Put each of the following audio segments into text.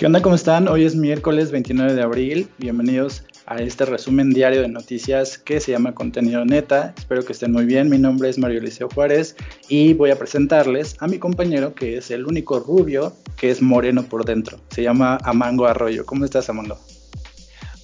¿Qué onda? ¿Cómo están? Hoy es miércoles 29 de abril. Bienvenidos a este resumen diario de noticias que se llama Contenido Neta. Espero que estén muy bien. Mi nombre es Mario Eliseo Juárez y voy a presentarles a mi compañero que es el único rubio que es moreno por dentro. Se llama Amango Arroyo. ¿Cómo estás, Amango?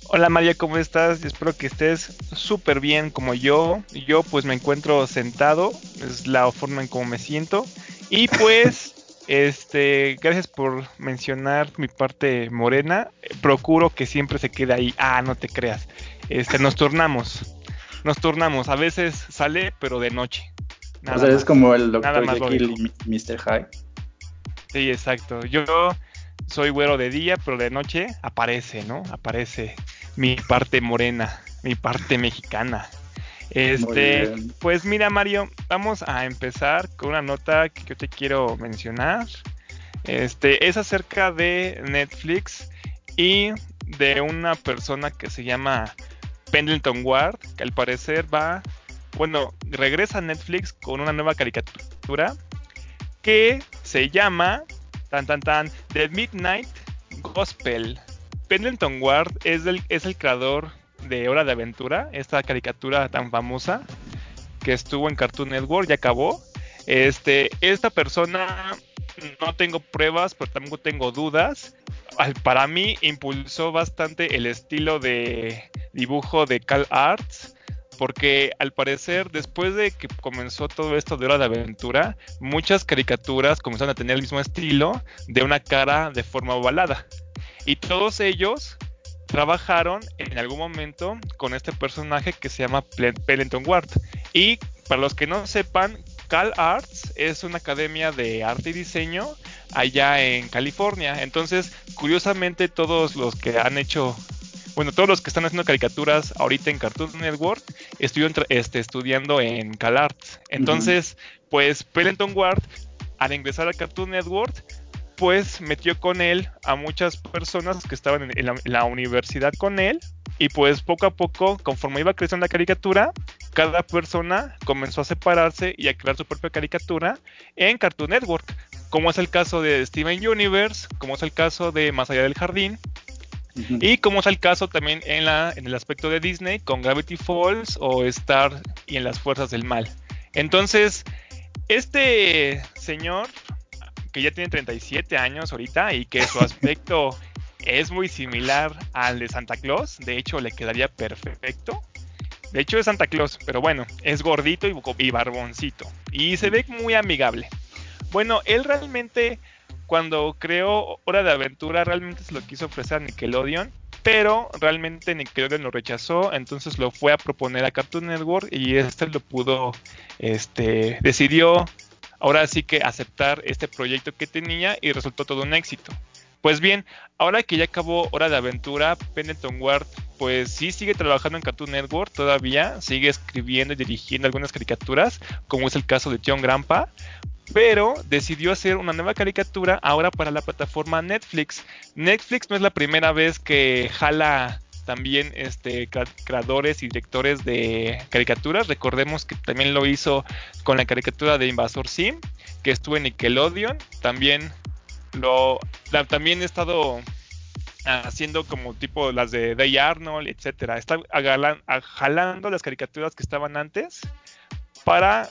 Hola María, ¿cómo estás? Espero que estés súper bien como yo. Yo pues me encuentro sentado, es la forma en cómo me siento. Y pues este, gracias por mencionar mi parte morena. Procuro que siempre se quede ahí. Ah, no te creas. Este, nos turnamos. Nos turnamos. A veces sale, pero de noche. o sea, es como el Dr. Jekyll y Mr. Hyde. Sí, exacto. Yo soy güero de día, pero de noche aparece, ¿no? Aparece mi parte morena, mi parte mexicana. Este, pues mira Mario, vamos a empezar con una nota que yo te quiero mencionar. Este, es acerca de Netflix y de una persona que se llama Pendleton Ward, que al parecer va, bueno, regresa a Netflix con una nueva caricatura que se llama tan tan tan The Midnight Gospel. Pendleton Ward es el, es el creador de Hora de Aventura, esta caricatura tan famosa que estuvo en Cartoon Network y acabó. Este, esta persona no tengo pruebas, pero tampoco tengo dudas. Para mí impulsó bastante el estilo de dibujo de Cal Arts. Porque al parecer, después de que comenzó todo esto de Hora de Aventura, muchas caricaturas comenzaron a tener el mismo estilo de una cara de forma ovalada. Y todos ellos trabajaron en algún momento con este personaje que se llama Pendleton Ward. Y para los que no sepan, Cal Arts es una academia de arte y diseño allá en California. Entonces, curiosamente, todos los que han hecho, bueno, todos los que están haciendo caricaturas ahorita en Cartoon Network estuvieron este, estudiando en Cal Arts. Entonces, pues Pendleton Ward, al ingresar a Cartoon Network, pues metió con él a muchas personas que estaban en la, universidad con él y pues poco a poco, conforme iba creciendo la caricatura, cada persona comenzó a separarse y a crear su propia caricatura en Cartoon Network, como es el caso de Steven Universe, como es el caso de Más allá del jardín, y como es el caso también en, la, en el aspecto de Disney con Gravity Falls o Star y en las fuerzas del mal. Entonces, este señor que ya tiene 37 años ahorita y que su aspecto es muy similar al de Santa Claus. De hecho, le quedaría perfecto. De hecho, es Santa Claus, pero bueno, es gordito y, barboncito. Y se ve muy amigable. Bueno, él realmente, cuando creó Hora de Aventura, realmente se lo quiso ofrecer a Nickelodeon. Pero realmente Nickelodeon lo rechazó, entonces lo fue a proponer a Cartoon Network y este lo pudo, este, decidió ahora sí que aceptar este proyecto que tenía y resultó todo un éxito. Pues bien, ahora que ya acabó Hora de Aventura, Pendleton Ward pues sí sigue trabajando en Cartoon Network todavía, sigue escribiendo y dirigiendo algunas caricaturas, como es el caso de John Grampa, pero decidió hacer una nueva caricatura ahora para la plataforma Netflix. Netflix no es la primera vez que jala también este, creadores y directores de caricaturas. Recordemos que también lo hizo con la caricatura de Invasor Sim, que estuvo en Nickelodeon. También lo también he estado haciendo como tipo las de Day Arnold, etcétera. Está jalando las caricaturas que estaban antes para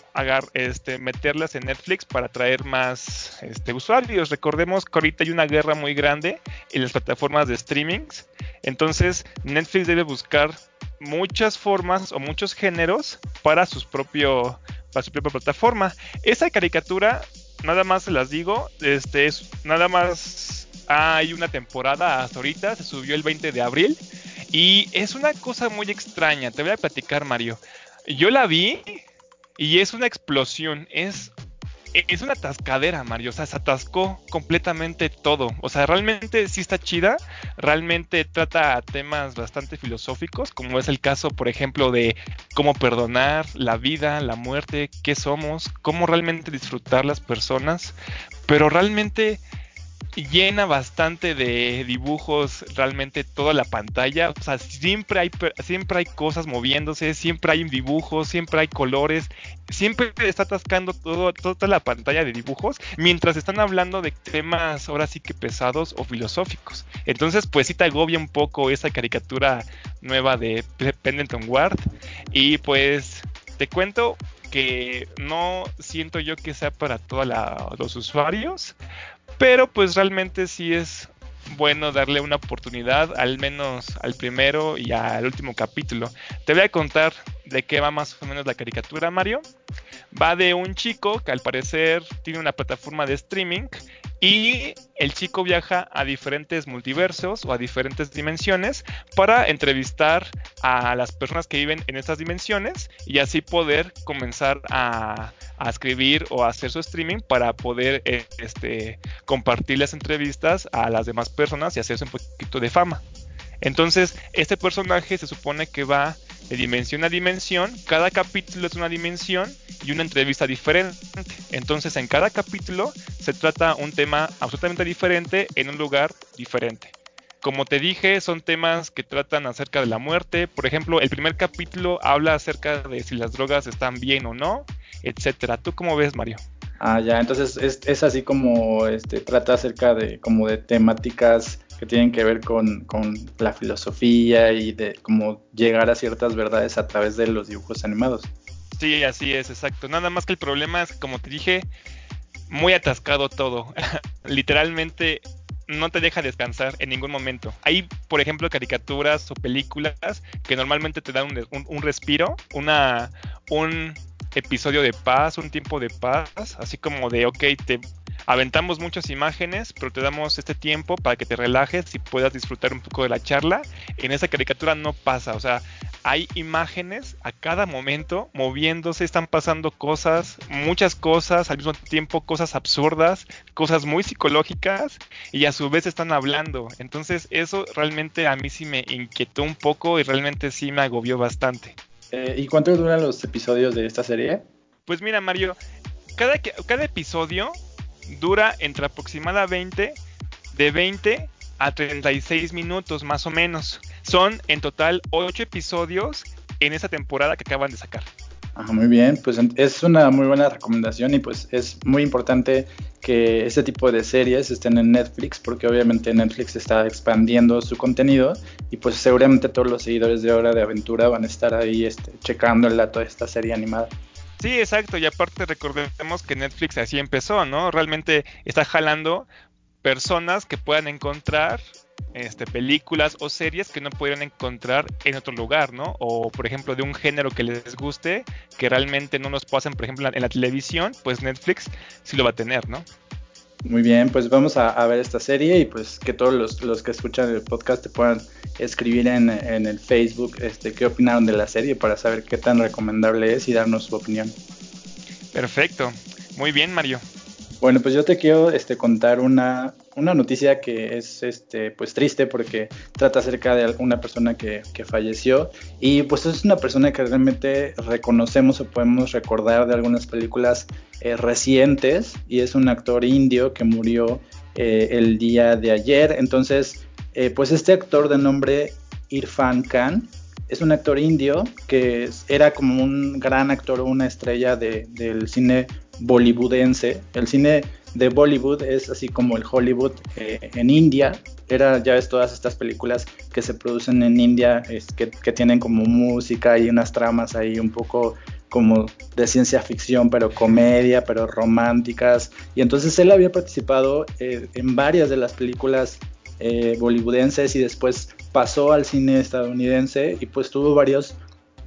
este, meterlas en Netflix para traer más este, usuarios. Recordemos que ahorita hay una guerra muy grande en las plataformas de streamings. Entonces Netflix debe buscar muchas formas o muchos géneros para su propia plataforma. Esa caricatura, nada más se las digo, este es nada más hay una temporada hasta ahorita, se subió el 20 de abril y es una cosa muy extraña. Te voy a platicar, Mario. Yo la vi y es una explosión, es, es una atascadera, Mario. O sea, se atascó completamente todo. O sea, realmente sí está chida. Realmente trata temas bastante filosóficos, como es el caso, por ejemplo, de cómo perdonar la vida, la muerte, qué somos, cómo realmente disfrutar las personas. Pero realmente llena bastante de dibujos realmente toda la pantalla. O sea, siempre hay, siempre hay cosas moviéndose, siempre hay dibujos, siempre hay colores, siempre está atascando todo, toda la pantalla de dibujos mientras están hablando de temas ahora sí que pesados o filosóficos. Entonces, pues sí te agobia un poco esa caricatura nueva de Pendleton Ward. Y pues te cuento que no siento yo que sea para todos los usuarios, pero pues realmente sí es bueno darle una oportunidad, al menos al primero y al último capítulo. Te voy a contar de qué va más o menos la caricatura, Mario. Va de un chico que al parecer tiene una plataforma de streaming y el chico viaja a diferentes multiversos o a diferentes dimensiones para entrevistar a las personas que viven en estas dimensiones y así poder comenzar a, escribir o hacer su streaming para poder eh, este, compartir las entrevistas a las demás personas y hacerse un poquito de fama. Entonces, este personaje se supone que va de dimensión a dimensión, cada capítulo es una dimensión y una entrevista diferente. Entonces en cada capítulo se trata un tema absolutamente diferente en un lugar diferente. Como te dije, son temas que tratan acerca de la muerte. Por ejemplo, el primer capítulo habla acerca de si las drogas están bien o no, etcétera. ¿Tú cómo ves, Mario? Ah, ya, entonces es, es así como este, trata acerca de como de temáticas que tienen que ver con, la filosofía y de cómo llegar a ciertas verdades a través de los dibujos animados. Sí, así es, exacto. Nada más que el problema es, como te dije, muy atascado todo. Literalmente no te deja descansar en ningún momento. Hay, por ejemplo, caricaturas o películas que normalmente te dan un, un respiro, una, un episodio de paz, un tiempo de paz, así como de, ok, te aventamos muchas imágenes, pero te damos este tiempo para que te relajes y puedas disfrutar un poco de la charla. En esa caricatura no pasa, o sea, hay imágenes a cada momento moviéndose, están pasando cosas, muchas cosas, al mismo tiempo cosas absurdas, cosas muy psicológicas y a su vez están hablando. Entonces eso realmente a mí sí me inquietó un poco y realmente sí me agobió bastante. Eh, ¿Y cuánto duran los episodios de esta serie? Pues mira Mario, cada, cada episodio dura entre aproximadamente de 20 a 36 minutos más o menos. Son en total 8 episodios en esa temporada que acaban de sacar. Ah, muy bien, pues es una muy buena recomendación y pues es muy importante que este tipo de series estén en Netflix porque obviamente Netflix está expandiendo su contenido y pues seguramente todos los seguidores de Hora de Aventura van a estar ahí este, checando el dato de esta serie animada. Sí, exacto, y aparte recordemos que Netflix así empezó, ¿no? Realmente está jalando personas que puedan encontrar este, películas o series que no pudieran encontrar en otro lugar, ¿no? O por ejemplo de un género que les guste, que realmente no nos pasan, por ejemplo, en la televisión, pues Netflix sí lo va a tener, ¿no? Muy bien, pues vamos a, ver esta serie y pues que todos los, que escuchan el podcast te puedan escribir en, el Facebook este, qué opinaron de la serie para saber qué tan recomendable es y darnos su opinión. Perfecto, muy bien Mario. Bueno, pues yo te quiero este, contar una, una noticia que es este, pues triste porque trata acerca de una persona que, falleció y pues es una persona que realmente reconocemos o podemos recordar de algunas películas eh, recientes y es un actor indio que murió eh, el día de ayer. Entonces, eh, pues este actor de nombre Irfan Khan es un actor indio que era como un gran actor una estrella del cine bollywoodense. El cine de Bollywood es así como el Hollywood eh, en India. Era, ya ves, todas estas películas que se producen en India, es, que, tienen como música y unas tramas ahí un poco como de ciencia ficción, pero comedia, pero románticas. Y entonces él había participado eh, en varias de las películas eh, bollywoodenses y después pasó al cine estadounidense y pues tuvo varios,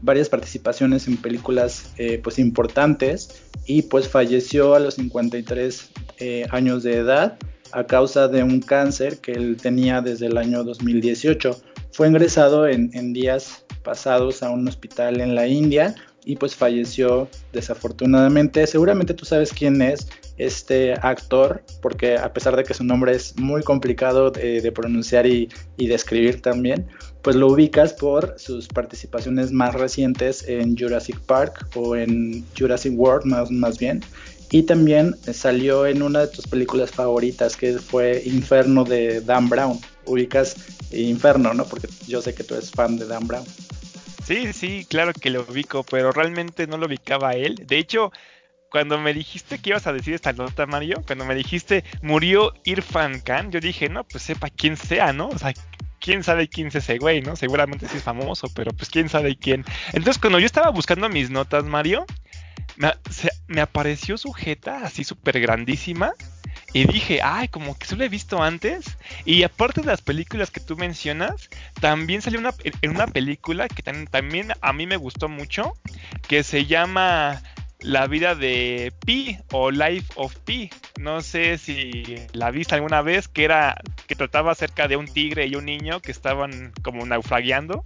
varias participaciones en películas eh, pues importantes y pues falleció a los 53 eh, años de edad a causa de un cáncer que él tenía desde el año 2018. Fue ingresado en, días pasados a un hospital en la India y pues falleció desafortunadamente. Seguramente tú sabes quién es este actor, porque a pesar de que su nombre es muy complicado de, pronunciar y, de escribir también, pues lo ubicas por sus participaciones más recientes en Jurassic Park o en Jurassic World más, más bien. y también salió en una de tus películas favoritas que fue Inferno de Dan Brown. Ubicas Inferno, ¿no? Porque yo sé que tú eres fan de Dan Brown. Sí, sí, claro que lo ubico, pero realmente no lo ubicaba él. De hecho, cuando me dijiste que ibas a decir esta nota, Mario, cuando me dijiste murió Irfan Khan, yo dije, no, pues sepa quién sea, ¿no? O sea, quién sabe quién es ese güey, ¿no? Seguramente sí es famoso, pero pues quién sabe quién. Entonces, cuando yo estaba buscando mis notas, Mario, me, apareció sujeta así súper grandísima. Y dije, ay, como que se lo he visto antes. Y aparte de las películas que tú mencionas, también salió una, en una película que también a mí me gustó mucho, que se llama La vida de Pi o Life of Pi. No sé si la viste alguna vez, que era que trataba acerca de un tigre y un niño que estaban como naufragiando.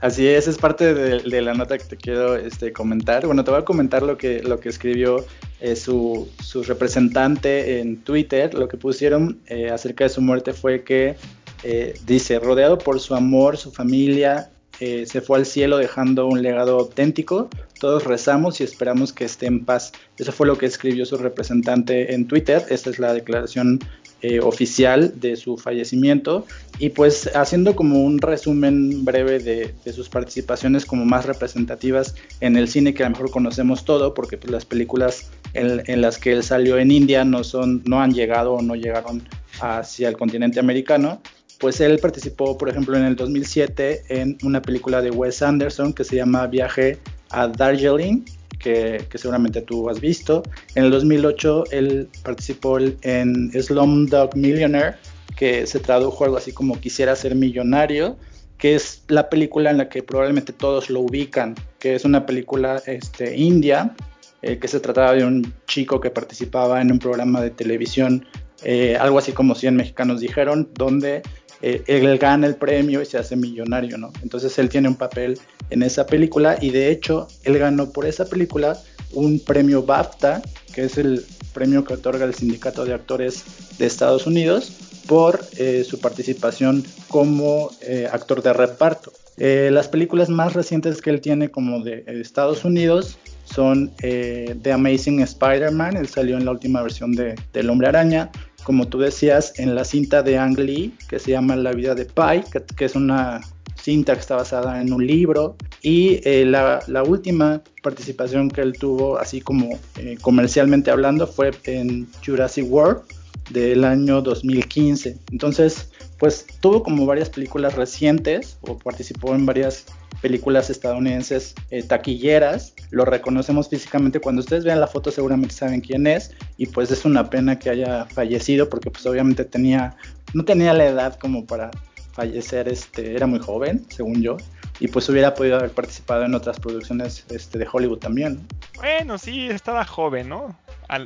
Así es, es parte de, la nota que te quiero este, comentar. Bueno, te voy a comentar lo que, lo que escribió eh, su, su, representante en Twitter. Lo que pusieron eh, acerca de su muerte fue que, eh, dice, rodeado por su amor, su familia, se fue al cielo dejando un legado auténtico. Todos rezamos y esperamos que esté en paz. Eso fue lo que escribió su representante en Twitter. Esta es la declaración eh, oficial de su fallecimiento y pues haciendo como un resumen breve de, sus participaciones como más representativas en el cine que a lo mejor conocemos todo porque pues, las películas en, las que él salió en India no son no han llegado o no llegaron hacia el continente americano pues él participó por ejemplo en el 2007 en una película de Wes Anderson que se llama Viaje a Darjeeling que, seguramente tú has visto. En el 2008 él participó en Slumdog Millionaire, que se tradujo algo así como Quisiera ser millonario, que es la película en la que probablemente todos lo ubican, que es una película este, india, eh, que se trataba de un chico que participaba en un programa de televisión, eh, algo así como 100 mexicanos dijeron, donde eh, él gana el premio y se hace millonario, ¿no? Entonces él tiene un papel en esa película y de hecho él ganó por esa película un premio BAFTA, que es el premio que otorga el Sindicato de Actores de Estados Unidos por eh, su participación como eh, actor de reparto. las películas más recientes que él tiene como de Estados Unidos son The Amazing Spider-Man, él salió en la última versión de, del Hombre Araña, como tú decías, en la cinta de Ang Lee, que se llama La vida de Pi, que, es una cinta que está basada en un libro. Y eh, la, última participación que él tuvo, así como eh, comercialmente hablando, fue en Jurassic World del año 2015. Entonces, pues tuvo como varias películas recientes o participó en varias películas estadounidenses eh, taquilleras. Lo reconocemos físicamente. Cuando ustedes vean la foto seguramente saben quién es. Y pues es una pena que haya fallecido porque pues obviamente tenía, no tenía la edad como para fallecer, este, era muy joven, según yo. Y pues hubiera podido haber participado en otras producciones este, de Hollywood también. Bueno, sí, estaba joven, ¿no?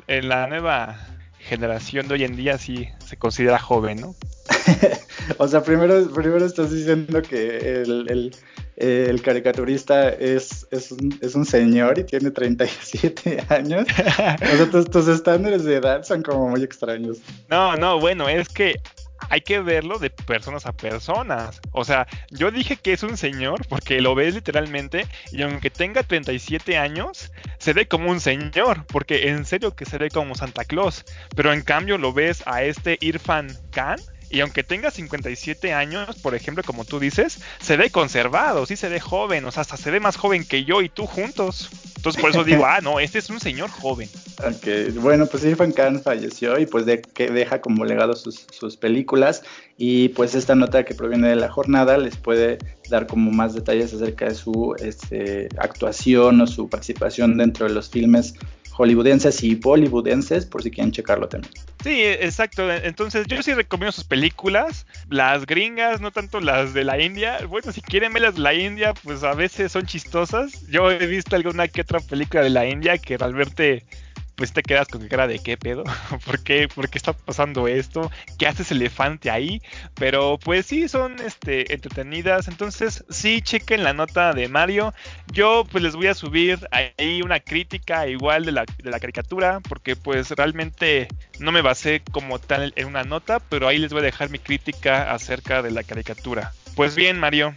en la nueva generación de hoy en día sí se considera joven, ¿no? o sea, primero, estás diciendo que el, caricaturista es, es, un, es, un, señor y tiene 37 años. o sea, tus, tus estándares de edad son como muy extraños. No, no, bueno, es que hay que verlo de personas a personas. O sea, yo dije que es un señor porque lo ves literalmente y aunque tenga 37 años, se ve como un señor, porque en serio que se ve como Santa Claus. Pero en cambio lo ves a este Irfan Khan y aunque tenga 57 años, por ejemplo, como tú dices, se ve conservado, sí se ve joven, o sea, hasta se ve más joven que yo y tú juntos. Entonces por eso digo, ah, no, este es un señor joven. Ok, bueno, pues Irfan Khan falleció y pues de, que deja como legado sus, sus películas y pues esta nota que proviene de la jornada les puede dar como más detalles acerca de su este, actuación o su participación dentro de los filmes hollywoodenses y bollywoodenses, por si quieren checarlo también. Sí, exacto. Entonces yo sí recomiendo sus películas, las gringas, no tanto las de la India. Bueno, si quieren ver las de la India, pues a veces son chistosas. Yo he visto alguna que otra película de la India que realmente pues te quedas con cara de qué pedo, ¿Por qué, ¿por qué está pasando esto? ¿Qué hace ese elefante ahí? Pero pues sí, son este, entretenidas. Entonces sí, chequen la nota de Mario. Yo pues les voy a subir ahí una crítica igual de la, de la caricatura, porque pues realmente no me basé como tal en una nota, pero ahí les voy a dejar mi crítica acerca de la caricatura. Pues bien, Mario,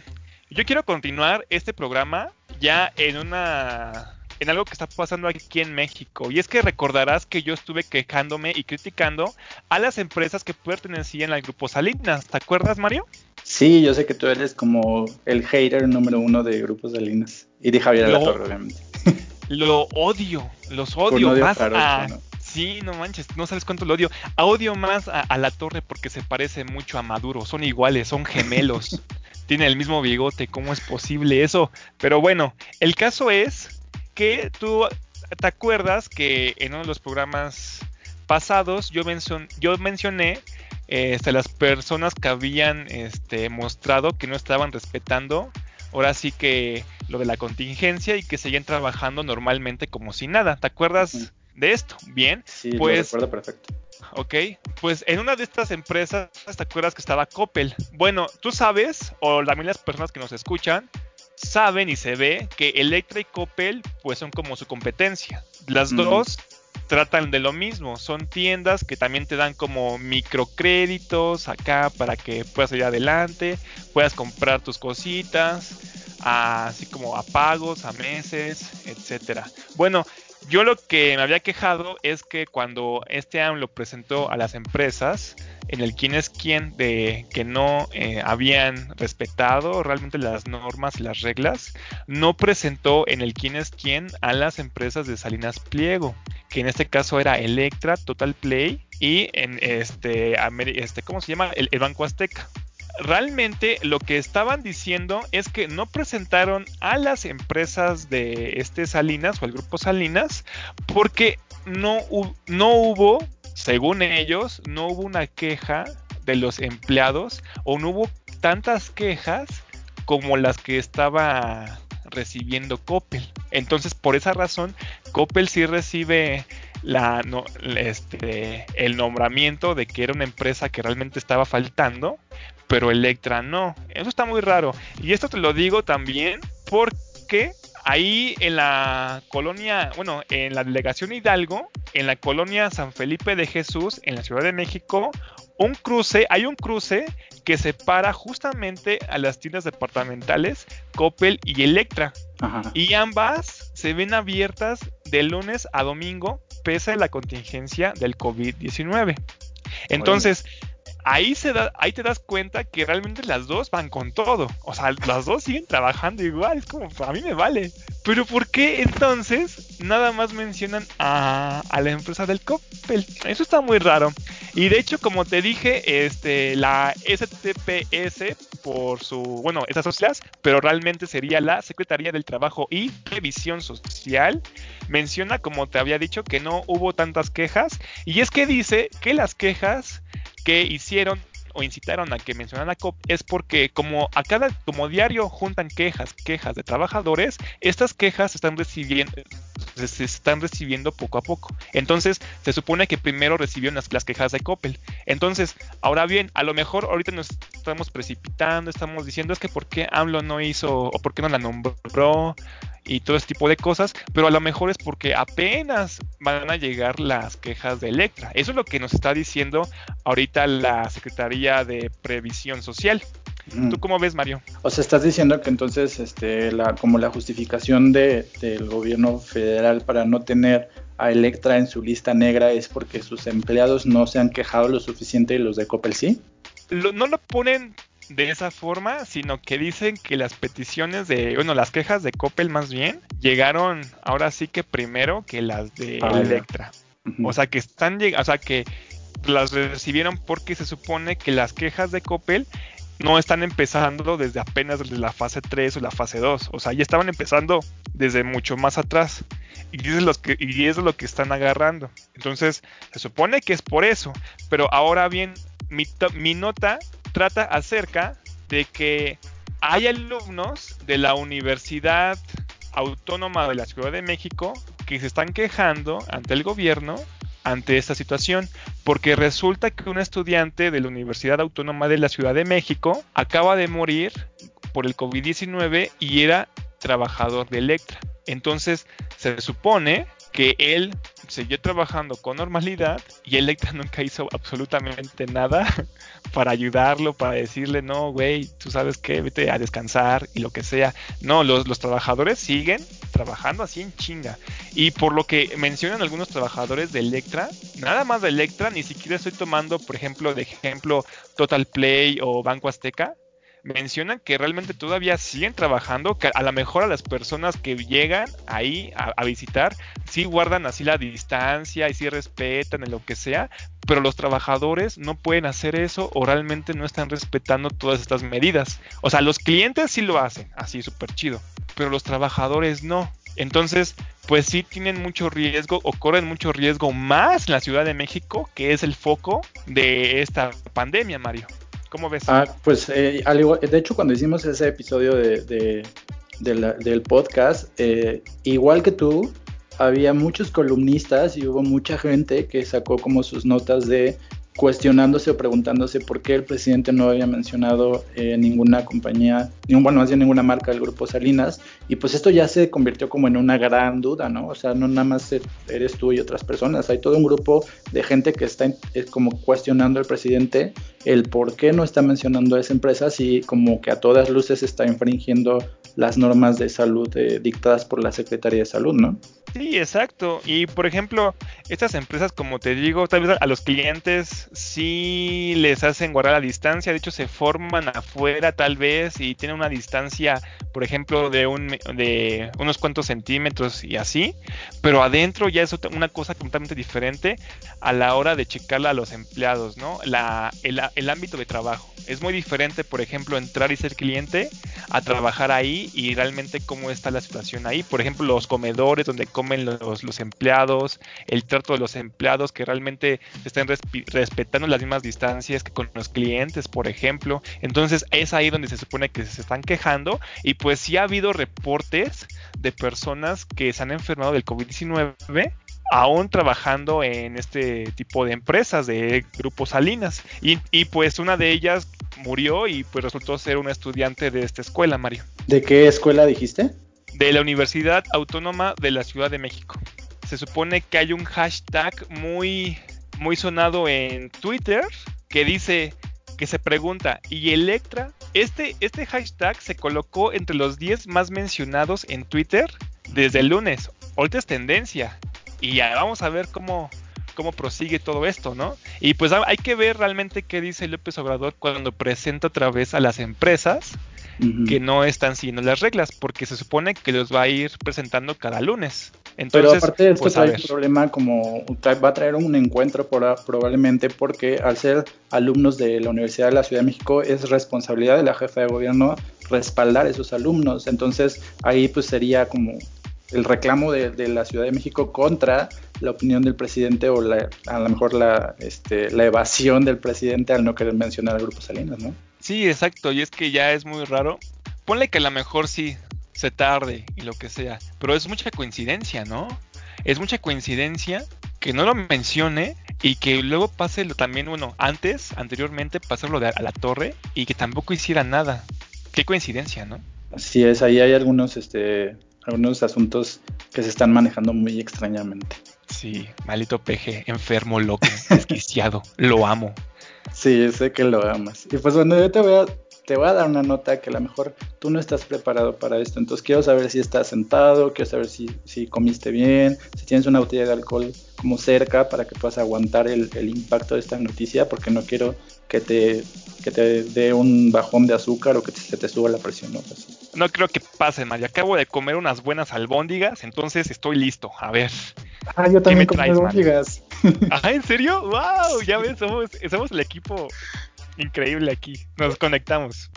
yo quiero continuar este programa ya en una en algo que está pasando aquí en México. Y es que recordarás que yo estuve quejándome y criticando a las empresas que pertenecían al grupo Salinas. ¿Te acuerdas, Mario? Sí, yo sé que tú eres como el hater número uno de grupos Salinas. Y de Javier lo, Torre, obviamente. Lo odio, los odio más a... Sí, no manches, no sabes cuánto lo odio. Odio más a, la torre porque se parece mucho a Maduro. Son iguales, son gemelos. Tiene el mismo bigote. ¿Cómo es posible eso? Pero bueno, el caso es que tú te acuerdas que en uno de los programas pasados yo, yo mencioné este, las personas que habían este, mostrado que no estaban respetando ahora sí que lo de la contingencia y que seguían trabajando normalmente como si nada. ¿Te acuerdas de esto? Bien. Sí, pues, lo recuerdo perfecto. Ok, pues en una de estas empresas, ¿te acuerdas que estaba Coppel? Bueno, tú sabes, o también las personas que nos escuchan, saben y se ve que Electra y Coppel pues son como su competencia. Las dos tratan de lo mismo, son tiendas que también te dan como microcréditos acá para que puedas ir adelante, puedas comprar tus cositas, así como a pagos, a meses, etcétera. Bueno, yo lo que me había quejado es que cuando este AM lo presentó a las empresas, en el quién es quién de que no eh, habían respetado realmente las normas y las reglas, no presentó en el quién es quién a las empresas de Salinas Pliego, que en este caso era Electra, Total Play y en este, este ¿cómo se llama? el Banco Azteca realmente lo que estaban diciendo es que no presentaron a las empresas de este Salinas o el grupo Salinas porque no, no hubo, según ellos, no hubo una queja de los empleados o no hubo tantas quejas como las que estaba recibiendo Coppel. Entonces, por esa razón, Coppel sí recibe este, el nombramiento de que era una empresa que realmente estaba faltando, pero Electra no. Eso está muy raro. Y esto te lo digo también porque ahí en la colonia, bueno, en la delegación Hidalgo, en la colonia San Felipe de Jesús, en la Ciudad de México, un cruce, hay un cruce que separa justamente a las tiendas departamentales Coppel y Electra. Y ambas se ven abiertas de lunes a domingo pese a la contingencia del COVID-19. Entonces, ahí, se da, ahí te das cuenta que realmente las dos van con todo. O sea, las dos siguen trabajando igual. Es como, a mí me vale. Pero ¿por qué entonces nada más mencionan a, la empresa del Coppel? Eso está muy raro. Y de hecho, como te dije, este, la STPS por su, bueno, estas sociedades, pero realmente sería la Secretaría del Trabajo y Previsión Social, menciona, como te había dicho, que no hubo tantas quejas. Y es que dice que las quejas que hicieron o incitaron a que mencionaran a COP es porque como a cada como diario juntan quejas, quejas de trabajadores, estas quejas están recibiendo se están recibiendo poco a poco. Entonces, se supone que primero recibieron las, quejas de Coppel. Entonces, ahora bien, a lo mejor ahorita nos estamos precipitando, estamos diciendo es que por qué AMLO no hizo o por qué no la nombró y todo ese tipo de cosas, pero a lo mejor es porque apenas van a llegar las quejas de Electra. Eso es lo que nos está diciendo ahorita la Secretaría de Previsión Social. ¿Tú cómo ves, Mario? O sea, estás diciendo que entonces, este, la, como la justificación de, del gobierno federal para no tener a Electra en su lista negra es porque sus empleados no se han quejado lo suficiente y los de Coppel sí. no lo ponen de esa forma, sino que dicen que las peticiones de, bueno, las quejas de Coppel más bien, llegaron ahora sí que primero que las de ah, Electra. O sea, que están o sea, que las recibieron porque se supone que las quejas de Coppel no están empezando desde apenas desde la fase 3 o la fase 2. O sea, ya estaban empezando desde mucho más atrás. Y es, los que, y es lo que están agarrando. Entonces, se supone que es por eso. Pero ahora bien, mi, mi nota trata acerca de que hay alumnos de la Universidad Autónoma de la Ciudad de México que se están quejando ante el gobierno ante esta situación, porque resulta que un estudiante de la Universidad Autónoma de la Ciudad de México acaba de morir por el COVID-19 y era trabajador de Electra. Entonces se supone que él siguió trabajando con normalidad y Electra nunca hizo absolutamente nada para ayudarlo, para decirle, no, güey, tú sabes qué, vete a descansar y lo que sea. No, los, los trabajadores siguen trabajando así en chinga. Y por lo que mencionan algunos trabajadores de Electra, nada más de Electra, ni siquiera estoy tomando, por ejemplo, de ejemplo Total Play o Banco Azteca, mencionan que realmente todavía siguen trabajando, que a lo mejor a las personas que llegan ahí a, visitar, sí guardan así la distancia y sí respetan en lo que sea, pero los trabajadores no pueden hacer eso o realmente no están respetando todas estas medidas. O sea, los clientes sí lo hacen, así súper chido, pero los trabajadores no. Entonces, pues sí tienen mucho riesgo o corren mucho riesgo más la Ciudad de México, que es el foco de esta pandemia, Mario. ¿Cómo ves? Ah, pues eh, de hecho cuando hicimos ese episodio de, del podcast, eh, igual que tú, había muchos columnistas y hubo mucha gente que sacó como sus notas de cuestionándose o preguntándose por qué el presidente no había mencionado eh, ninguna compañía, bueno, más bien ninguna marca del grupo Salinas, y pues esto ya se convirtió como en una gran duda, ¿no? O sea, no nada más eres tú y otras personas, hay todo un grupo de gente que está como cuestionando al presidente el por qué no está mencionando a esa empresa si como que a todas luces está infringiendo las normas de salud eh, dictadas por la Secretaría de Salud, ¿no? Sí, exacto. Y por ejemplo, estas empresas, como te digo, tal vez a los clientes sí les hacen guardar la distancia. De hecho, se forman afuera tal vez y tienen una distancia, por ejemplo, de, un, de unos cuantos centímetros y así. Pero adentro ya es una cosa completamente diferente a la hora de checarla a los empleados, ¿no? La, el, el ámbito de trabajo. Es muy diferente, por ejemplo, entrar y ser cliente a trabajar ahí y realmente cómo está la situación ahí. Por ejemplo, los comedores donde comen los, los empleados, el trato de los empleados que realmente estén respetando las mismas distancias que con los clientes, por ejemplo. Entonces es ahí donde se supone que se están quejando y pues sí ha habido reportes de personas que se han enfermado del COVID-19 aún trabajando en este tipo de empresas de grupos Salinas. Y, y, pues una de ellas murió y pues resultó ser una estudiante de esta escuela, Mario. ¿De qué escuela dijiste? De la Universidad Autónoma de la Ciudad de México. Se supone que hay un hashtag muy, muy sonado en Twitter que dice que se pregunta, ¿y Electra? Este, este hashtag se colocó entre los 10 más mencionados en Twitter desde el lunes. Ahorita es tendencia. Y ya vamos a ver cómo, cómo prosigue todo esto, ¿no? Y pues hay que ver realmente qué dice López Obrador cuando presenta otra vez a las empresas que no están siguiendo las reglas, porque se supone que los va a ir presentando cada lunes. Entonces, Pero aparte de esto pues, trae un problema como va a traer un encuentro probablemente porque al ser alumnos de la Universidad de la Ciudad de México es responsabilidad de la jefa de gobierno respaldar a esos alumnos. Entonces ahí pues sería como el reclamo de, la Ciudad de México contra la opinión del presidente o a lo mejor la, este, la evasión del presidente al no querer mencionar al Grupo Salinas, ¿no? Sí, exacto, y es que ya es muy raro. Ponle que a lo mejor sí se tarde y lo que sea, pero es mucha coincidencia, ¿no? Es mucha coincidencia que no lo mencione y que luego pase lo también, bueno, antes, anteriormente, pasarlo de a la torre y que tampoco hiciera nada. Qué coincidencia, ¿no? Así es, ahí hay algunos, este, algunos asuntos que se están manejando muy extrañamente. Sí, malito peje, enfermo, loco, desquiciado, lo amo. Sí, sé que lo amas. Y pues bueno, yo te voy a, te voy a dar una nota que a lo mejor tú no estás preparado para esto. Entonces quiero saber si estás sentado, quiero saber si, si comiste bien, si tienes una botella de alcohol como cerca para que puedas aguantar el, el impacto de esta noticia, porque no quiero que te, que te dé un bajón de azúcar o que se te suba la presión. ¿no? Pues, no creo que pase, María. Acabo de comer unas buenas albóndigas, entonces estoy listo. A ver. Ah, yo también comí albóndigas. Ah, ¿en serio? ¡Wow! Ya ves, somos, somos el equipo increíble aquí. Nos conectamos.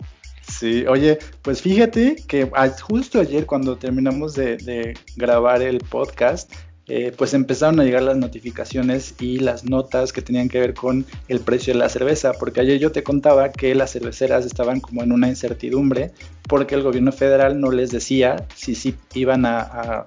Sí, oye, pues fíjate que justo ayer cuando terminamos de, de grabar el podcast, eh, pues empezaron a llegar las notificaciones y las notas que tenían que ver con el precio de la cerveza, porque ayer yo te contaba que las cerveceras estaban como en una incertidumbre porque el gobierno federal no les decía si sí iban a,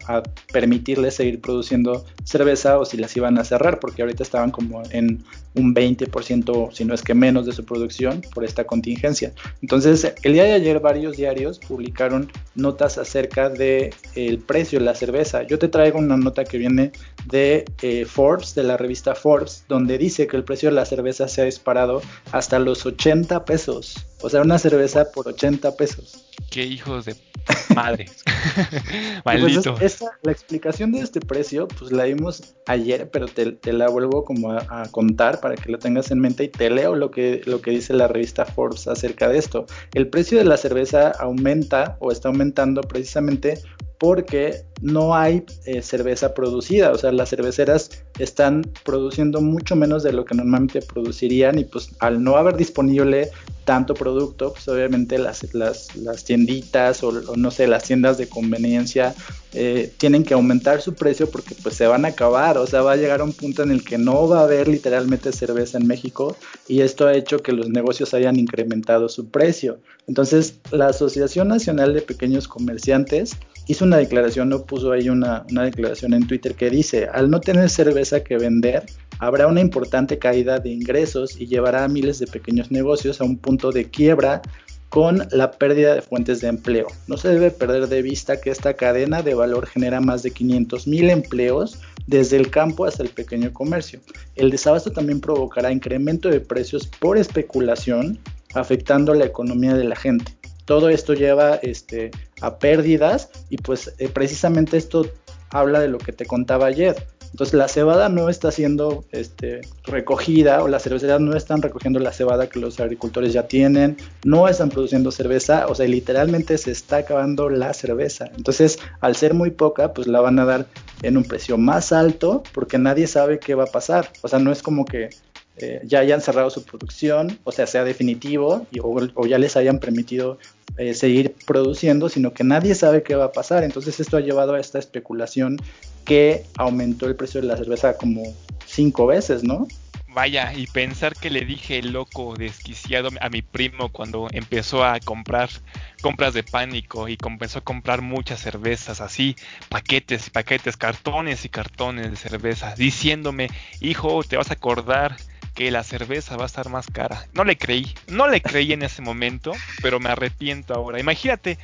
permitirles seguir produciendo cerveza o si las iban a cerrar, porque ahorita estaban como en un 20%, si no es que menos de su producción por esta contingencia. Entonces, el día de ayer varios diarios publicaron notas acerca del el precio de la cerveza. Yo te traigo una nota que viene viene de eh, Forbes, de la revista Forbes, donde dice que el precio de la cerveza se ha disparado hasta los 80 pesos. O sea, una cerveza por 80 pesos. Qué hijos de madre. Pues, Maldito. la explicación de este precio, pues la vimos ayer, pero te, la vuelvo como a, contar para que lo tengas en mente y te leo lo que, lo que dice la revista Forbes acerca de esto. El precio de la cerveza aumenta o está aumentando precisamente porque no hay eh, cerveza producida, o sea, las cerveceras están produciendo mucho menos de lo que normalmente producirían y pues al no haber disponible tanto producto, pues obviamente las, tienditas o, no sé, las tiendas de conveniencia eh, tienen que aumentar su precio porque pues se van a acabar, o sea, va a llegar a un punto en el que no va a haber literalmente cerveza en México y esto ha hecho que los negocios hayan incrementado su precio. Entonces, la Asociación Nacional de Pequeños Comerciantes hizo una declaración, no puso ahí una, declaración en Twitter que dice, al no tener cerveza que vender, habrá una importante caída de ingresos y llevará a miles de pequeños negocios a un punto de quiebra con la pérdida de fuentes de empleo. No se debe perder de vista que esta cadena de valor genera más de 500 mil empleos desde el campo hasta el pequeño comercio. El desabasto también provocará incremento de precios por especulación, afectando la economía de la gente todo esto lleva este, a pérdidas y pues eh, precisamente esto habla de lo que te contaba ayer. Entonces la cebada no está siendo este, recogida o las cervecerías no están recogiendo la cebada que los agricultores ya tienen, no están produciendo cerveza, o sea, literalmente se está acabando la cerveza. Entonces, al ser muy poca, pues la van a dar en un precio más alto porque nadie sabe qué va a pasar. O sea, no es como que eh, ya hayan cerrado su producción, o sea, sea definitivo, y, o, ya les hayan permitido eh, seguir produciendo, sino que nadie sabe qué va a pasar. Entonces esto ha llevado a esta especulación que aumentó el precio de la cerveza como cinco veces, ¿no? Vaya, y pensar que le dije loco, desquiciado a mi primo cuando empezó a comprar compras de pánico y comenzó a comprar muchas cervezas así, paquetes y paquetes, cartones y cartones de cerveza, diciéndome, hijo, te vas a acordar que la cerveza va a estar más cara. No le creí, no le creí en ese momento, pero me arrepiento ahora. Imagínate,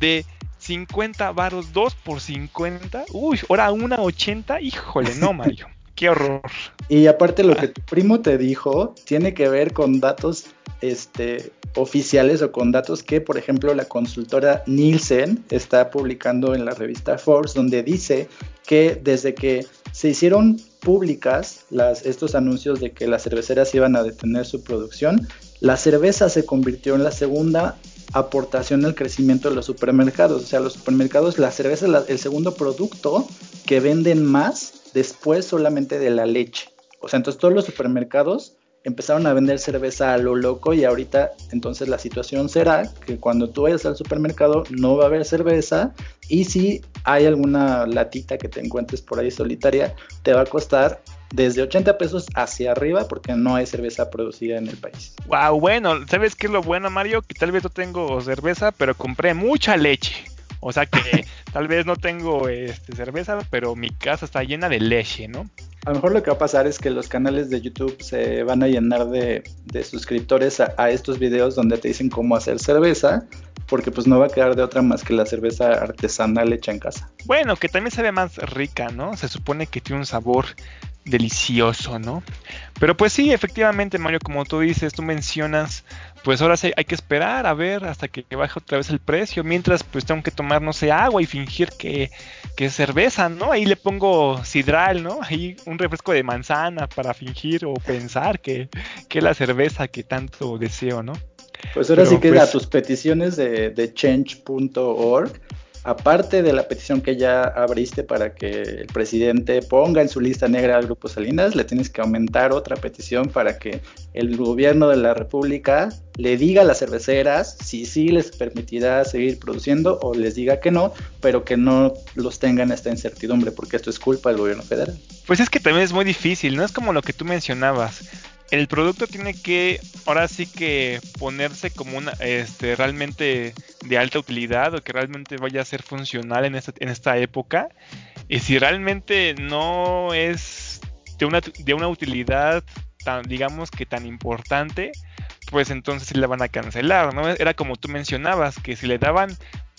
de 50 varos, 2 por 50, uy, ahora una 80, híjole, no, Mario. Qué horror. Y aparte lo que tu primo te dijo tiene que ver con datos este, oficiales o con datos que, por ejemplo, la consultora Nielsen está publicando en la revista Forbes, donde dice que desde que se hicieron públicas las, estos anuncios de que las cerveceras iban a detener su producción, la cerveza se convirtió en la segunda aportación al crecimiento de los supermercados. O sea, los supermercados, la cerveza es el segundo producto que venden más después solamente de la leche. O sea, entonces todos los supermercados empezaron a vender cerveza a lo loco y ahorita entonces la situación será que cuando tú vayas al supermercado no va a haber cerveza y si hay alguna latita que te encuentres por ahí solitaria te va a costar desde 80 pesos hacia arriba porque no hay cerveza producida en el país. Wow, bueno, ¿sabes qué es lo bueno Mario? Que tal vez no tengo cerveza pero compré mucha leche. O sea que tal vez no tengo este, cerveza, pero mi casa está llena de leche, ¿no? A lo mejor lo que va a pasar es que los canales de YouTube se van a llenar de, suscriptores a, estos videos donde te dicen cómo hacer cerveza, porque pues no va a quedar de otra más que la cerveza artesanal hecha en casa. Bueno, que también sabe más rica, ¿no? Se supone que tiene un sabor delicioso, ¿no? Pero pues sí, efectivamente, Mario, como tú dices, tú mencionas, pues ahora sí hay que esperar a ver hasta que baje otra vez el precio, mientras pues tengo que tomar, no sé, agua y fingir que, que es cerveza, ¿no? Ahí le pongo sidral, ¿no? Ahí un refresco de manzana para fingir o pensar que, que es la cerveza que tanto deseo, ¿no? Pues ahora sí que pues, a tus peticiones de, de change.org aparte de la petición que ya abriste para que el presidente ponga en su lista negra al Grupo Salinas, le tienes que aumentar otra petición para que el gobierno de la República le diga a las cerveceras si sí les permitirá seguir produciendo o les diga que no, pero que no los tengan esta incertidumbre, porque esto es culpa del gobierno federal. Pues es que también es muy difícil, no es como lo que tú mencionabas el producto tiene que ahora sí que ponerse como una este realmente de alta utilidad o que realmente vaya a ser funcional en esta, en esta época. Y si realmente no es de una, de una utilidad tan digamos que tan importante pues entonces sí la van a cancelar no era como tú mencionabas que si le daban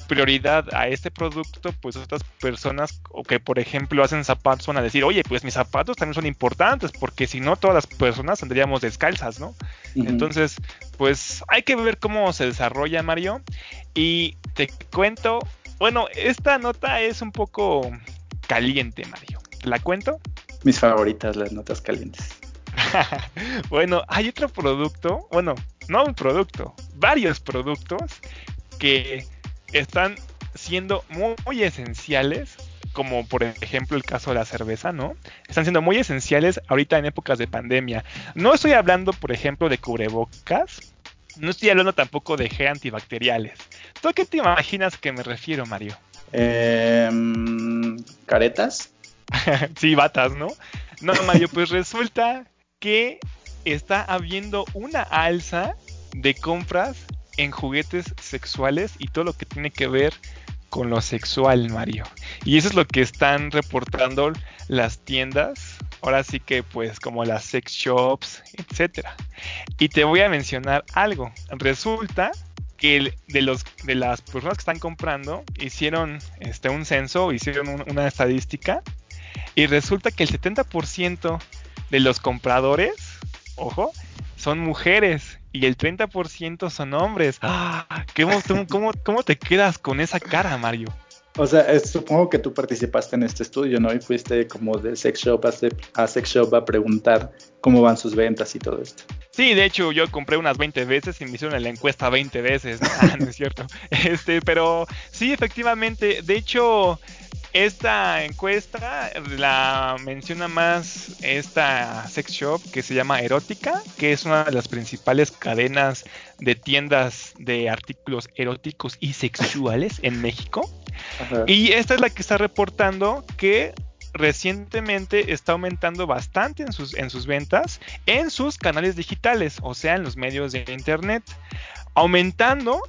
prioridad a este producto, pues otras personas o que por ejemplo hacen zapatos van a decir, oye, pues mis zapatos también son importantes, porque si no todas las personas tendríamos descalzas, ¿no? Entonces, pues hay que ver cómo se desarrolla Mario. Y te cuento, bueno, esta nota es un poco caliente, Mario. ¿Te la cuento? Mis favoritas, las notas calientes. bueno, hay otro producto, bueno, no un producto, varios productos que están siendo muy, esenciales, como por ejemplo el caso de la cerveza, ¿no? Están siendo muy esenciales ahorita en épocas de pandemia. No estoy hablando, por ejemplo, de cubrebocas, no estoy hablando tampoco de gel antibacteriales. ¿Tú a qué te imaginas que me refiero, Mario? Em, ¿Caretas? sí, batas, ¿no? No, Mario, pues resulta que está habiendo una alza de compras en juguetes sexuales y todo lo que tiene que ver con lo sexual, Mario. Y eso es lo que están reportando las tiendas. Ahora sí que pues como las sex shops, etcétera. Y te voy a mencionar algo. Resulta que de los de las personas que están comprando hicieron este un censo, hicieron una estadística y resulta que el 70% de los compradores, ojo, son mujeres y el 30% son hombres. ¡Ah! ¿Cómo, cómo, te quedas con esa cara, Mario? O sea, supongo que tú participaste en este estudio, ¿no? Y fuiste como de sex shop a, sex shop a preguntar cómo van sus ventas y todo esto. Sí, de hecho yo compré unas 20 veces y me hicieron la encuesta 20 veces. Ah, no es cierto. Este, pero sí, efectivamente. De hecho, esta encuesta la menciona más esta sex shop que se llama Erótica, que es una de las principales cadenas de tiendas de artículos eróticos y sexuales en México. Y esta es la que está reportando que recientemente está aumentando bastante en sus, en sus ventas en sus canales digitales, o sea, en los medios de internet, aumentando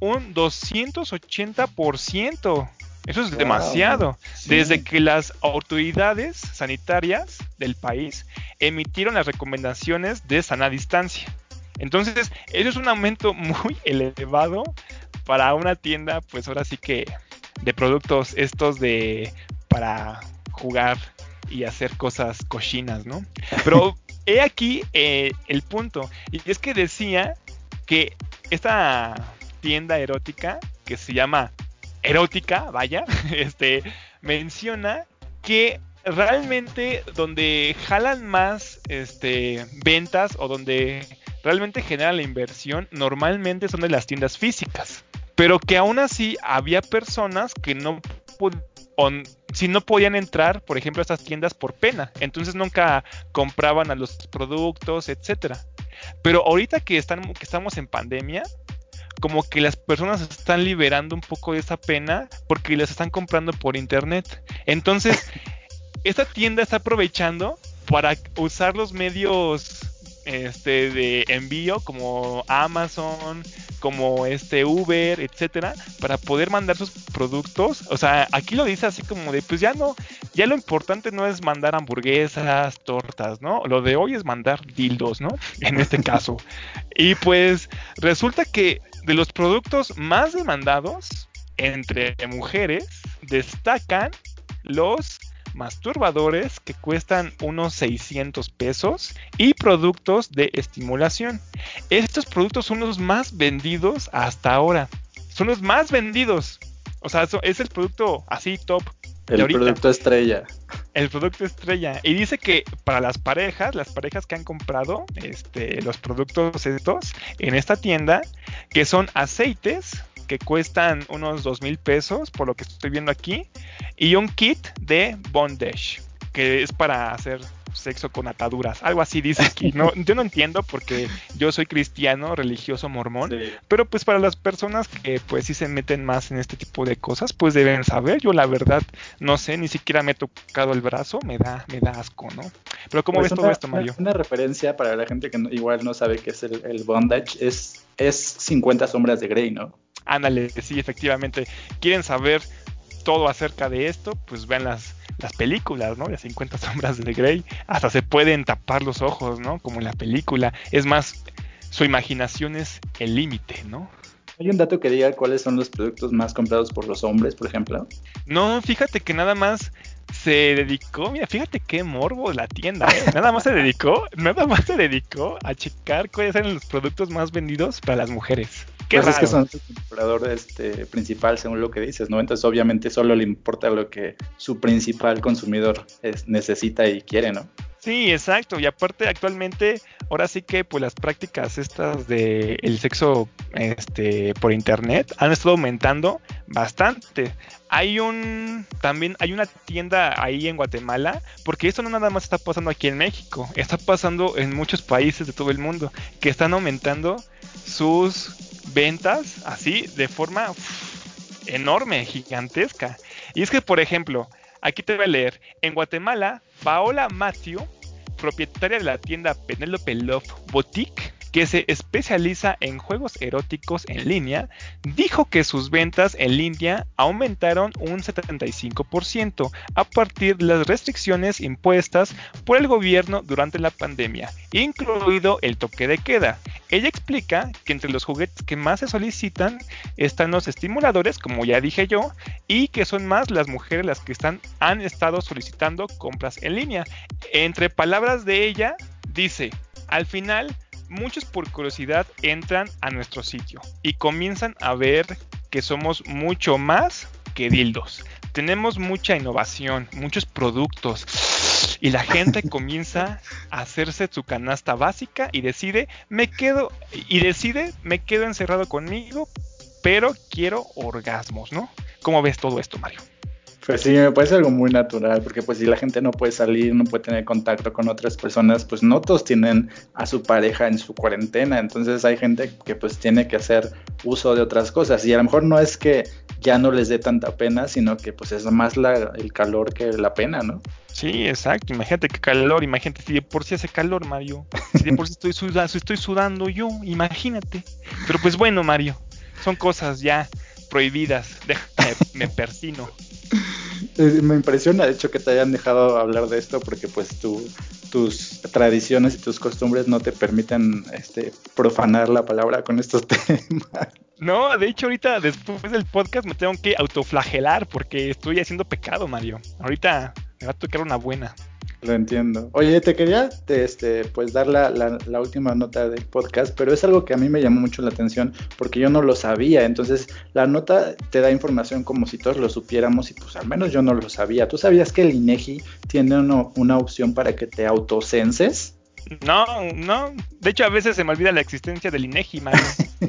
un 280%. Eso es demasiado. Desde que las autoridades sanitarias del país emitieron las recomendaciones de sana distancia. Entonces, eso es un aumento muy elevado para una tienda, pues ahora sí que de productos estos de para jugar y hacer cosas cochinas, ¿no? Pero he aquí eh, el punto. Y es que decía que esta tienda erótica que se llama erótica, vaya, este, menciona que realmente donde jalan más este, ventas o donde realmente generan la inversión, normalmente son de las tiendas físicas. Pero que aún así había personas que no si no podían entrar, por ejemplo, a estas tiendas por pena, entonces nunca compraban a los productos, etcétera. Pero ahorita que, están, que estamos en pandemia, como que las personas están liberando un poco de esa pena porque las están comprando por internet. Entonces, esta tienda está aprovechando para usar los medios este, de envío como Amazon, como este Uber, etcétera, para poder mandar sus productos. O sea, aquí lo dice así como de, pues ya no, ya lo importante no es mandar hamburguesas, tortas, ¿no? Lo de hoy es mandar dildos, ¿no? En este caso. Y pues resulta que de los productos más demandados entre mujeres destacan los masturbadores que cuestan unos 600 pesos y productos de estimulación. Estos productos son los más vendidos hasta ahora. Son los más vendidos. O sea, es el producto así top. El producto estrella. El producto estrella. Y dice que para las parejas, las parejas que han comprado este, los productos estos en esta tienda, que son aceites, que cuestan unos dos mil pesos, por lo que estoy viendo aquí, y un kit de bondage, que es para hacer sexo con ataduras, algo así dice aquí. No, yo no entiendo porque yo soy cristiano, religioso, mormón, pero pues para las personas que pues sí se meten más en este tipo de cosas, pues deben saber. Yo la verdad no sé, ni siquiera me he tocado el brazo, me da, me da asco, ¿no? Pero ¿cómo pues ves todo esto, Mario? Una, referencia para la gente que igual no sabe qué es el, el bondage es, es 50 sombras de Grey, ¿no? Ándale, sí, efectivamente. ¿Quieren saber todo acerca de esto? Pues vean las, las películas, ¿no? Las 50 sombras de Grey. Hasta se pueden tapar los ojos, ¿no? Como en la película. Es más, su imaginación es el límite, ¿no? ¿Hay un dato que diga cuáles son los productos más comprados por los hombres, por ejemplo? No, fíjate que nada más se dedicó, mira, fíjate qué morbo la tienda, ¿eh? Nada más se dedicó, nada más se dedicó a checar cuáles eran los productos más vendidos para las mujeres. Qué pues es que son su comprador este, principal, según lo que dices, ¿no? Entonces, obviamente, solo le importa lo que su principal consumidor necesita y quiere, ¿no? Sí, exacto. Y aparte, actualmente, ahora sí que pues las prácticas estas de el sexo este, por internet han estado aumentando bastante. Hay un también hay una tienda ahí en Guatemala, porque esto no nada más está pasando aquí en México, está pasando en muchos países de todo el mundo que están aumentando sus ventas así de forma enorme, gigantesca. Y es que, por ejemplo, aquí te voy a leer, en Guatemala, Paola Matthew propietaria de la tienda Penelope Love Boutique, que se especializa en juegos eróticos en línea, dijo que sus ventas en línea aumentaron un 75% a partir de las restricciones impuestas por el gobierno durante la pandemia, incluido el toque de queda. Ella explica que entre los juguetes que más se solicitan están los estimuladores, como ya dije yo, y que son más las mujeres las que están, han estado solicitando compras en línea. Entre palabras de ella, dice, al final muchos por curiosidad entran a nuestro sitio y comienzan a ver que somos mucho más que dildos. Tenemos mucha innovación, muchos productos y la gente comienza a hacerse su canasta básica y decide, me quedo y decide, me quedo encerrado conmigo, pero quiero orgasmos, ¿no? ¿Cómo ves todo esto, Mario? Pues sí, me parece algo muy natural, porque pues si la gente no puede salir, no puede tener contacto con otras personas, pues no todos tienen a su pareja en su cuarentena, entonces hay gente que pues tiene que hacer uso de otras cosas y a lo mejor no es que ya no les dé tanta pena, sino que pues es más la, el calor que la pena, ¿no? Sí, exacto, imagínate qué calor, imagínate si de por sí hace calor, Mario, si de por sí estoy sudando, estoy sudando yo, imagínate. Pero pues bueno, Mario, son cosas ya prohibidas, déjame, me persino. Me impresiona, de hecho, que te hayan dejado hablar de esto porque pues tus tradiciones y tus costumbres no te permiten este, profanar la palabra con estos temas. No, de hecho ahorita después del podcast me tengo que autoflagelar porque estoy haciendo pecado, Mario. Ahorita me va a tocar una buena. Lo entiendo. Oye, te quería este, pues dar la, la, última nota del podcast, pero es algo que a mí me llamó mucho la atención porque yo no lo sabía. Entonces, la nota te da información como si todos lo supiéramos y pues al menos yo no lo sabía. ¿Tú sabías que el INEGI tiene una opción para que te autocenses? No, no. De hecho, a veces se me olvida la existencia del INEGI, man.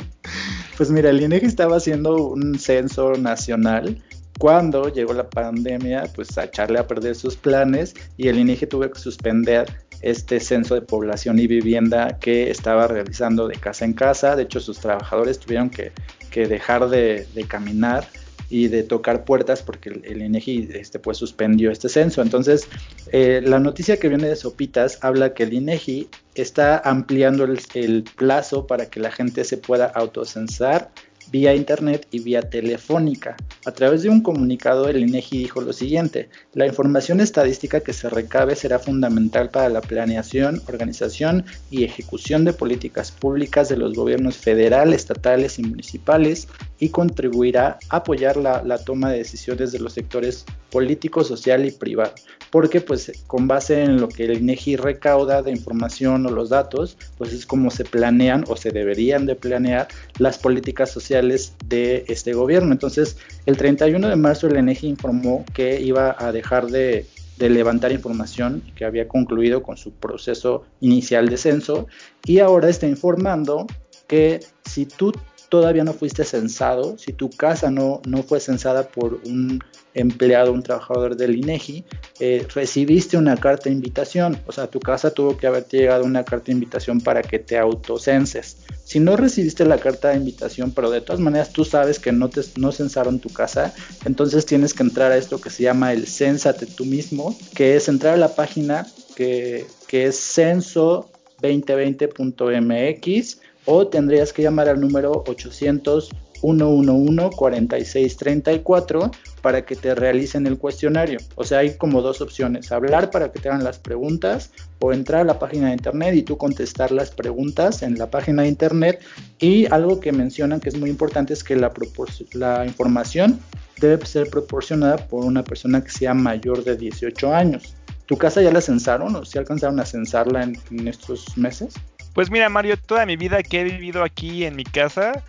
pues mira, el INEGI estaba haciendo un censo nacional cuando llegó la pandemia, pues a echarle a perder sus planes y el INEGI tuvo que suspender este censo de población y vivienda que estaba realizando de casa en casa. De hecho, sus trabajadores tuvieron que, dejar de, caminar y de tocar puertas porque el, INEGI este, pues, suspendió este censo. Entonces, eh, la noticia que viene de Sopitas habla que el INEGI está ampliando el, el plazo para que la gente se pueda autocensar vía internet y vía telefónica. A través de un comunicado, el INEGI dijo lo siguiente: La información estadística que se recabe será fundamental para la planeación, organización y ejecución de políticas públicas de los gobiernos federal, estatales y municipales y contribuirá a apoyar la, toma de decisiones de los sectores político, social y privado. Porque pues con base en lo que el INEGI recauda de información o los datos, pues es como se planean o se deberían de planear las políticas sociales de este gobierno. Entonces, el 31 de marzo el INEGI informó que iba a dejar de, de levantar información que había concluido con su proceso inicial de censo. Y ahora está informando que si tú todavía no fuiste censado, si tu casa no, no fue censada por un empleado, un trabajador del INEGI, eh, recibiste una carta de invitación, o sea, a tu casa tuvo que haberte llegado una carta de invitación para que te autocenses. Si no recibiste la carta de invitación, pero de todas maneras tú sabes que no, te, no censaron tu casa, entonces tienes que entrar a esto que se llama el Cénsate tú mismo, que es entrar a la página que, que es censo2020.mx o tendrías que llamar al número 800 111-4634 para que te realicen el cuestionario. O sea, hay como dos opciones, hablar para que te hagan las preguntas o entrar a la página de internet y tú contestar las preguntas en la página de internet. Y algo que mencionan que es muy importante es que la, información debe ser proporcionada por una persona que sea mayor de 18 años. ¿Tu casa ya la censaron o si alcanzaron a censarla en estos meses? Pues mira, Mario, toda mi vida que he vivido aquí en mi casa,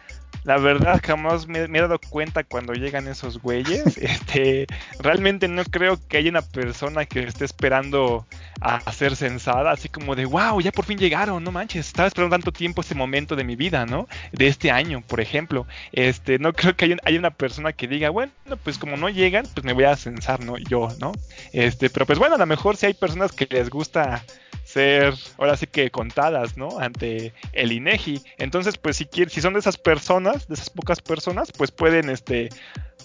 la verdad jamás me, he dado cuenta cuando llegan esos güeyes. Este, realmente no creo que haya una persona que esté esperando a, ser censada, así como de, wow, ya por fin llegaron, no manches, estaba esperando tanto tiempo este momento de mi vida, ¿no? De este año, por ejemplo. Este, no creo que haya, haya una persona que diga, bueno, pues como no llegan, pues me voy a censar, ¿no? Yo, ¿no? Este, pero pues bueno, a lo mejor si hay personas que les gusta ser ahora sí que contadas, ¿no? Ante el INEGI. Entonces, pues si quieren, si son de esas personas, de esas pocas personas, pues pueden este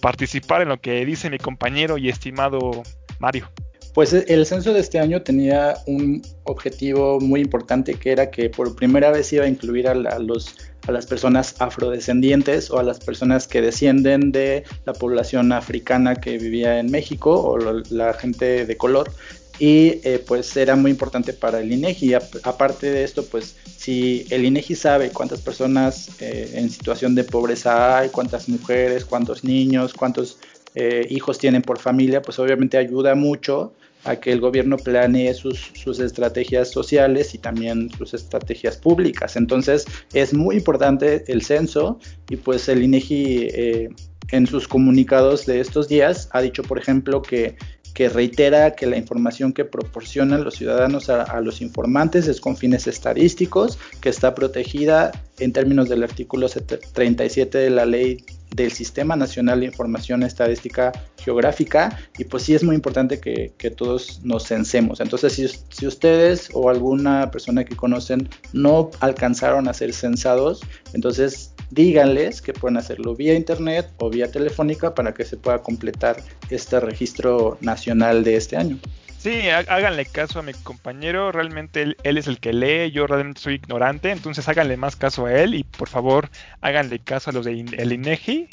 participar en lo que dice mi compañero y estimado Mario. Pues el censo de este año tenía un objetivo muy importante que era que por primera vez iba a incluir a, los, a las personas afrodescendientes o a las personas que descienden de la población africana que vivía en México o la gente de color y eh, pues era muy importante para el INEGI. aparte de esto, pues si el INEGI sabe cuántas personas eh, en situación de pobreza hay, cuántas mujeres, cuántos niños, cuántos eh, hijos tienen por familia, pues obviamente ayuda mucho a que el gobierno planee sus, sus, estrategias sociales y también sus estrategias públicas. Entonces es muy importante el censo y pues el INEGI en sus comunicados de estos días ha dicho, por ejemplo, que que reitera que la información que proporcionan los ciudadanos a, los informantes es con fines estadísticos, que está protegida en términos del artículo 37 de la ley del Sistema Nacional de Información Estadística Geográfica y pues sí es muy importante que, todos nos censemos. Entonces si, si, ustedes o alguna persona que conocen no alcanzaron a ser censados, entonces díganles que pueden hacerlo vía internet o vía telefónica para que se pueda completar este registro nacional de este año. Sí, háganle caso a mi compañero, realmente él, es el que lee, yo realmente soy ignorante, entonces háganle más caso a él y por favor háganle caso a los de el INEGI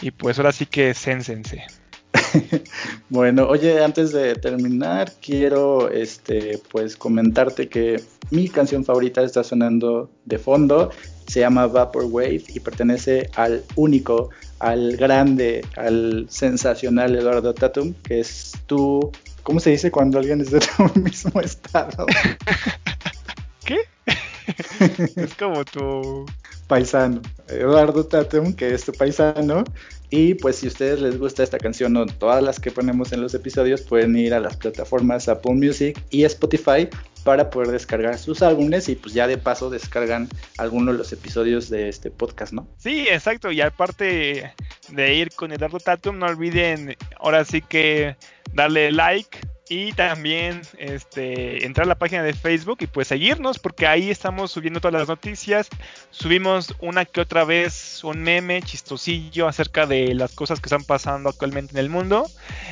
y pues ahora sí que cénsense. bueno, oye, antes de terminar, quiero este pues comentarte que mi canción favorita está sonando de fondo se llama Vaporwave y pertenece al único, al grande, al sensacional Eduardo Tatum, que es tu, ¿cómo se dice cuando alguien es de tu mismo estado? ¿Qué? es como tu paisano, Eduardo Tatum, que es tu paisano. Y pues si a ustedes les gusta esta canción o todas las que ponemos en los episodios, pueden ir a las plataformas Apple Music y Spotify para poder descargar sus álbumes y pues ya de paso descargan algunos de los episodios de este podcast, ¿no? Sí, exacto. Y aparte de ir con Eduardo Tatum, no olviden ahora sí que darle like y también este, entrar a la página de Facebook y pues seguirnos porque ahí estamos subiendo todas las noticias. Subimos una que otra vez un meme chistosillo acerca de las cosas que están pasando actualmente en el mundo.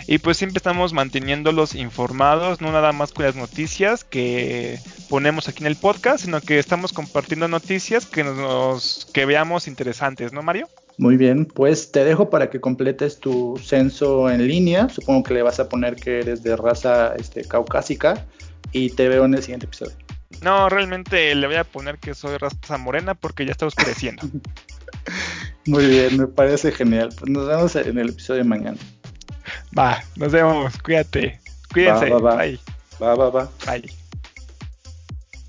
Y pues siempre estamos manteniéndolos informados, no nada más con las noticias que ponemos aquí en el podcast, sino que estamos compartiendo noticias que nos que veamos interesantes, ¿no, Mario? Muy bien, pues te dejo para que completes tu censo en línea. Supongo que le vas a poner que eres de raza este, caucásica y te veo en el siguiente episodio. No, realmente le voy a poner que soy raza morena porque ya está oscureciendo. Muy bien, me parece genial. Pues nos vemos en el episodio de mañana. Va, nos vemos, cuídate. Cuídense. Va, va, va. Bye. Va, va, va. Bye.